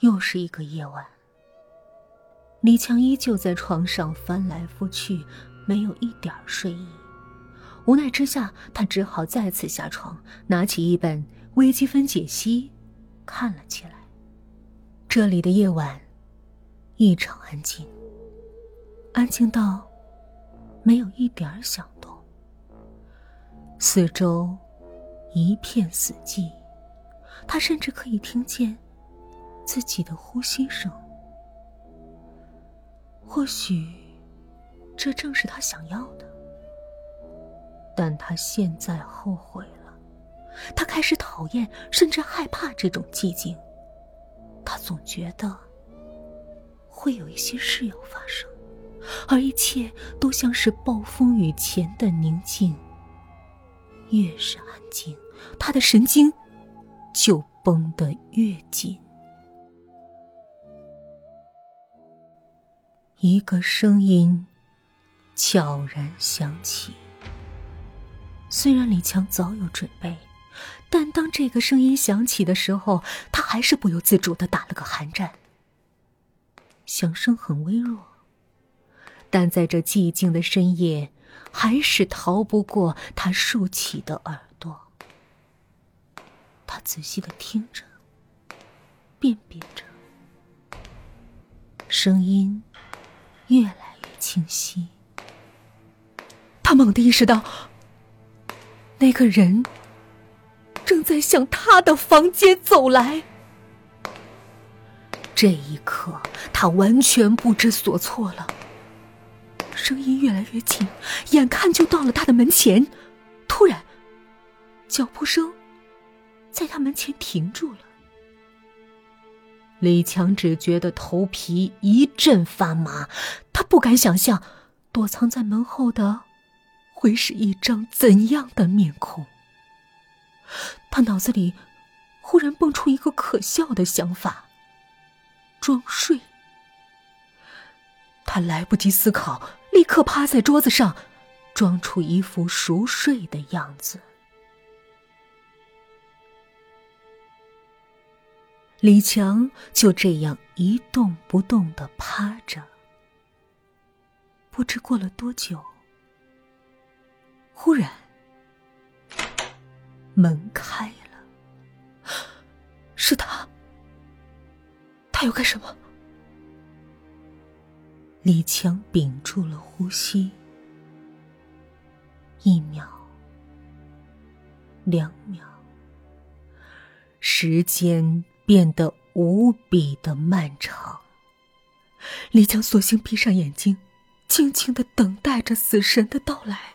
又是一个夜晚，李强依旧在床上翻来覆去，没有一点睡意。无奈之下，他只好再次下床，拿起一本微积分解析，看了起来。这里的夜晚异常安静，安静到没有一点响动，四周一片死寂，他甚至可以听见。自己的呼吸声，或许这正是他想要的。但他现在后悔了，他开始讨厌甚至害怕这种寂静。他总觉得会有一些事要发生，而一切都像是暴风雨前的宁静。越是安静，他的神经就绷得越紧。一个声音悄然响起。虽然李强早有准备，但当这个声音响起的时候，他还是不由自主的打了个寒战。响声很微弱，但在这寂静的深夜，还是逃不过他竖起的耳朵。他仔细的听着，辨别着，声音。越来越清晰，他猛地意识到，那个人正在向他的房间走来。这一刻，他完全不知所措了。声音越来越近，眼看就到了他的门前，突然，脚步声在他门前停住了。李强只觉得头皮一阵发麻，他不敢想象躲藏在门后的会是一张怎样的面孔。他脑子里忽然蹦出一个可笑的想法：装睡。他来不及思考，立刻趴在桌子上，装出一副熟睡的样子。李强就这样一动不动的趴着，不知过了多久，忽然门开了，是他，他要干什么？李强屏住了呼吸，一秒，两秒，时间。变得无比的漫长。李强索性闭上眼睛，静静的等待着死神的到来。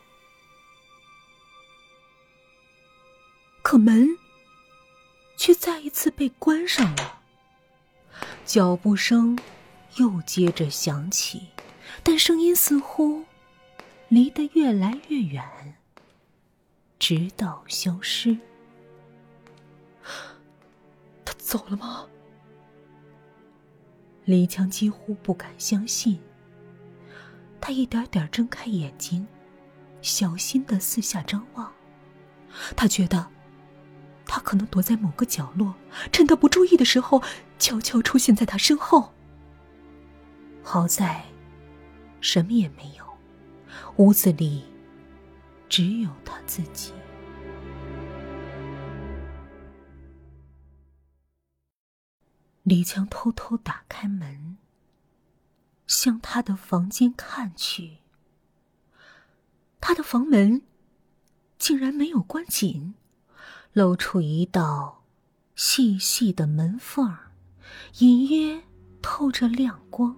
可门却再一次被关上了，脚步声又接着响起，但声音似乎离得越来越远，直到消失。走了吗？李强几乎不敢相信。他一点点睁开眼睛，小心的四下张望。他觉得，他可能躲在某个角落，趁他不注意的时候，悄悄出现在他身后。好在，什么也没有，屋子里只有他自己。李强偷偷打开门，向他的房间看去。他的房门竟然没有关紧，露出一道细细的门缝儿，隐约透着亮光。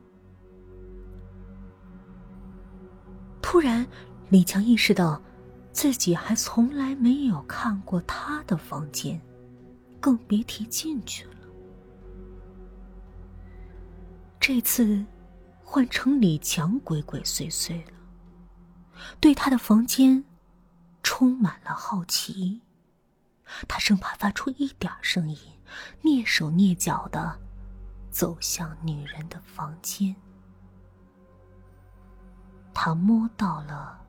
突然，李强意识到，自己还从来没有看过他的房间，更别提进去了。这次换成李强鬼鬼祟祟了，对他的房间充满了好奇。他生怕发出一点声音，蹑手蹑脚的走向女人的房间。他摸到了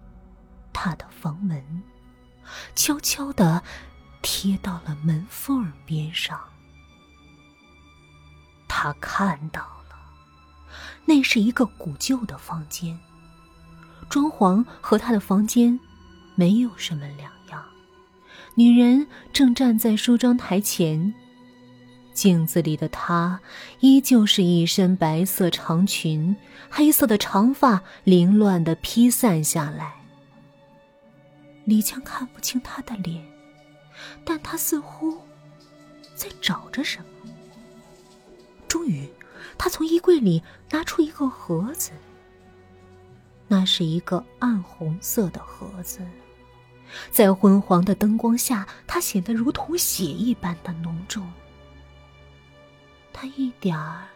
她的房门，悄悄的贴到了门缝儿边上。他看到，那是一个古旧的房间，装潢和他的房间没有什么两样。女人正站在梳妆台前，镜子里的她依旧是一身白色长裙，黑色的长发凌乱的披散下来。李强看不清她的脸，但她似乎在找着什么。终于，他从衣柜里拿出一个盒子。那是一个暗红色的盒子，在昏黄的灯光下，它显得如同血一般的浓重。他一点儿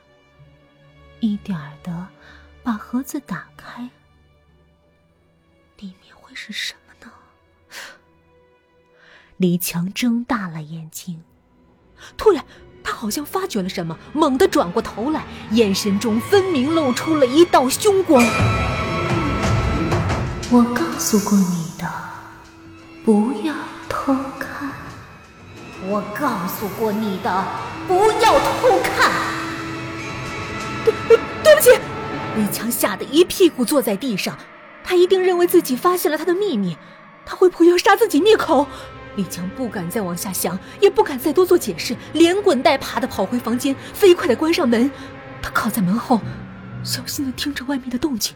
一点儿的把盒子打开，里面会是什么呢？李强睁大了眼睛，突然。他好像发觉了什么，猛地转过头来，眼神中分明露出了一道凶光。我告诉过你的，不要偷看。我告诉过你的，不要偷看。对，对不起。李强吓得一屁股坐在地上，他一定认为自己发现了他的秘密，他会不会要杀自己灭口？李强不敢再往下想，也不敢再多做解释，连滚带爬的跑回房间，飞快的关上门。他靠在门后，小心的听着外面的动静。